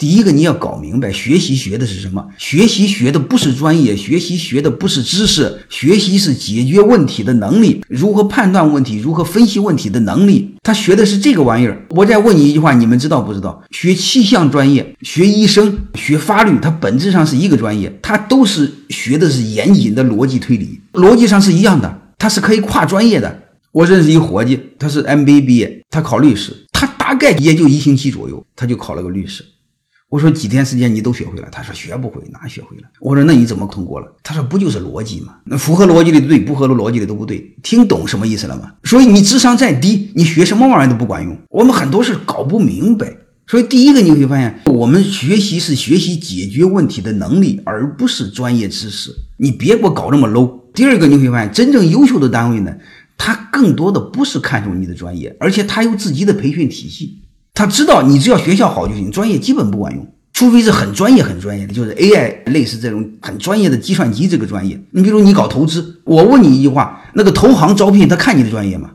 第一个，你要搞明白，学习学的是什么？学习学的不是专业，学习学的不是知识，学习是解决问题的能力，如何判断问题，如何分析问题的能力。他学的是这个玩意儿。我再问你一句话，你们知道不知道？学气象专业、学医生、学法律，它本质上是一个专业，它都是学的是严谨的逻辑推理，逻辑上是一样的，它是可以跨专业的。我认识一伙计，他是 MBA 毕业，他考律师，他大概也就一星期左右，他就考了个律师。我说几天时间你都学会了？他说学不会，哪学会了？我说那你怎么通过了？他说不就是逻辑吗？那符合逻辑的对，不合逻辑的都不对。听懂什么意思了吗？所以你智商再低，你学什么玩意都不管用。我们很多事搞不明白。所以第一个你会发现，我们学习是学习解决问题的能力，而不是专业知识。你别给我搞这么 low。第二个你会发现，真正优秀的单位呢，他更多的不是看重你的专业，而且他有自己的培训体系。他知道你只要学校好就行，专业基本不管用，除非是很专业很专业的，就是 AI 类似这种很专业的计算机这个专业。你比如你搞投资，我问你一句话：那个投行招聘他看你的专业吗？